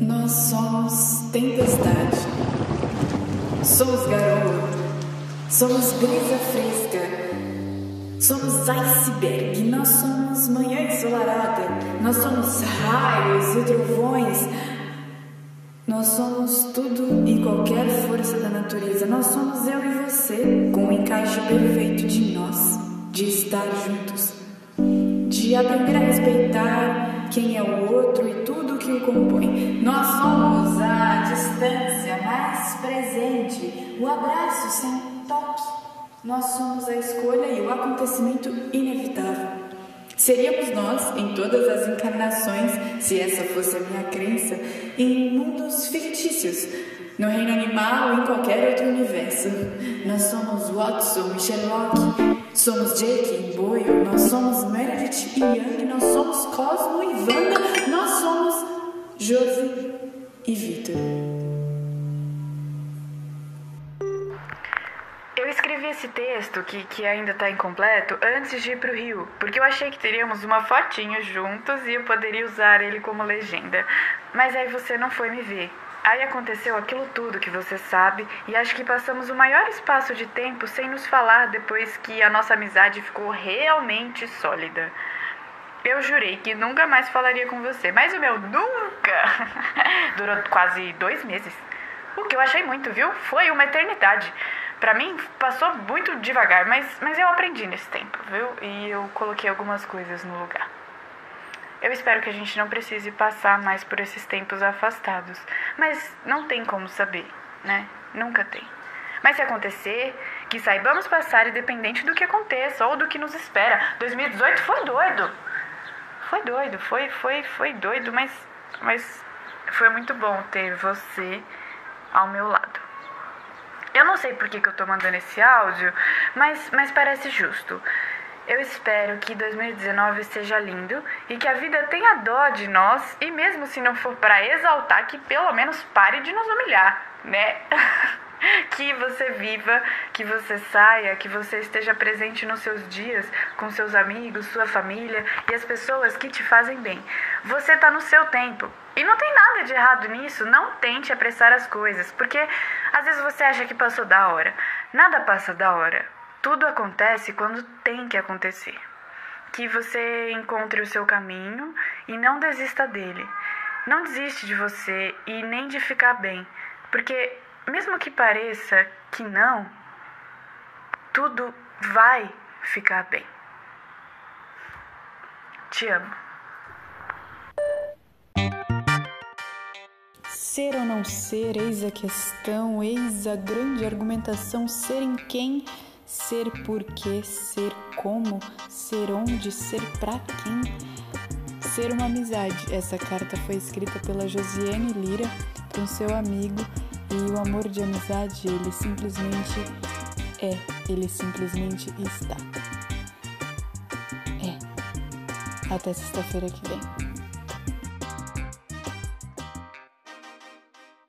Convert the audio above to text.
Nós somos tempestade, somos garoa, somos brisa fresca, somos iceberg, nós somos manhã ensolarada, nós somos raios e trovões, nós somos tudo e qualquer força da natureza, nós somos eu e você, com o encaixe perfeito de nós, de estar juntos, de aprender a respeitar quem é o outro e tudo que o compõe. Nós somos a distância mais presente, o abraço sem toque. Nós somos a escolha e o acontecimento inevitável. Seríamos nós, em todas as encarnações, se essa fosse a minha crença, em mundos no reino animal ou em qualquer outro universo. Nós somos Watson e Sherlock, Somos Jake e Boyle, nós somos Meredith e Young, nós somos Cosmo e Wanda, nós somos Josie e Victor. Eu escrevi esse texto, que, que ainda está incompleto, antes de ir para o Rio, porque eu achei que teríamos uma fotinho juntos e eu poderia usar ele como legenda. Mas aí você não foi me ver. Aí aconteceu aquilo tudo que você sabe, e acho que passamos o maior espaço de tempo sem nos falar depois que a nossa amizade ficou realmente sólida. Eu jurei que nunca mais falaria com você, mas o meu nunca durou quase dois meses. O que eu achei muito, viu? Foi uma eternidade. Para mim, passou muito devagar, mas, mas eu aprendi nesse tempo, viu? E eu coloquei algumas coisas no lugar. Eu espero que a gente não precise passar mais por esses tempos afastados. Mas não tem como saber, né? Nunca tem. Mas se acontecer, que saibamos passar independente do que aconteça ou do que nos espera. 2018 foi doido. Foi doido, foi, foi, foi doido, mas, mas foi muito bom ter você ao meu lado. Eu não sei por que, que eu tô mandando esse áudio, mas, mas parece justo. Eu espero que 2019 seja lindo e que a vida tenha dó de nós e mesmo se não for para exaltar, que pelo menos pare de nos humilhar, né? que você viva, que você saia, que você esteja presente nos seus dias com seus amigos, sua família e as pessoas que te fazem bem. Você está no seu tempo. E não tem nada de errado nisso, não tente apressar as coisas, porque às vezes você acha que passou da hora. Nada passa da hora. Tudo acontece quando tem que acontecer. Que você encontre o seu caminho e não desista dele. Não desiste de você e nem de ficar bem, porque mesmo que pareça que não, tudo vai ficar bem. Te amo. Ser ou não ser, eis a questão, eis a grande argumentação, ser em quem ser porquê, ser como, ser onde, ser pra quem. Ser uma amizade. Essa carta foi escrita pela Josiane Lira com seu amigo e o amor de amizade, ele simplesmente é, ele simplesmente está. É. Até sexta-feira que vem.